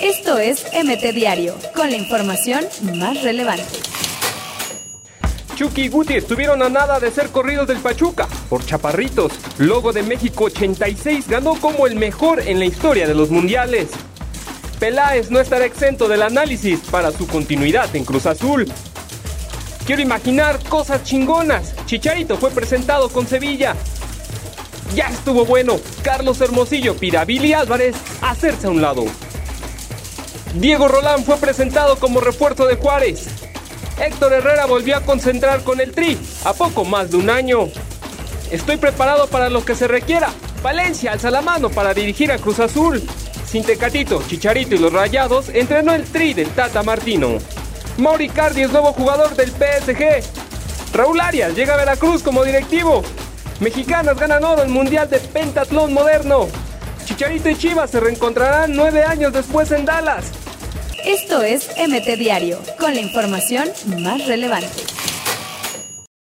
Esto es MT Diario, con la información más relevante. Chucky y Guti estuvieron a nada de ser corridos del Pachuca por Chaparritos. Logo de México 86 ganó como el mejor en la historia de los mundiales. Peláez no estará exento del análisis para su continuidad en Cruz Azul. Quiero imaginar cosas chingonas. Chicharito fue presentado con Sevilla. Ya estuvo bueno. Carlos Hermosillo Billy Álvarez hacerse a un lado. Diego Rolán fue presentado como refuerzo de Juárez. Héctor Herrera volvió a concentrar con el Tri a poco más de un año. Estoy preparado para lo que se requiera. Valencia alza la mano para dirigir a Cruz Azul. Sin Tecatito, Chicharito y los Rayados entrenó el Tri del Tata Martino. Mauri Cardi es nuevo jugador del PSG. Raúl Arias llega a Veracruz como directivo. Mexicanas ganan oro en Mundial de Pentatlón Moderno. Chicharito y Chivas se reencontrarán nueve años después en Dallas. Esto es MT Diario, con la información más relevante.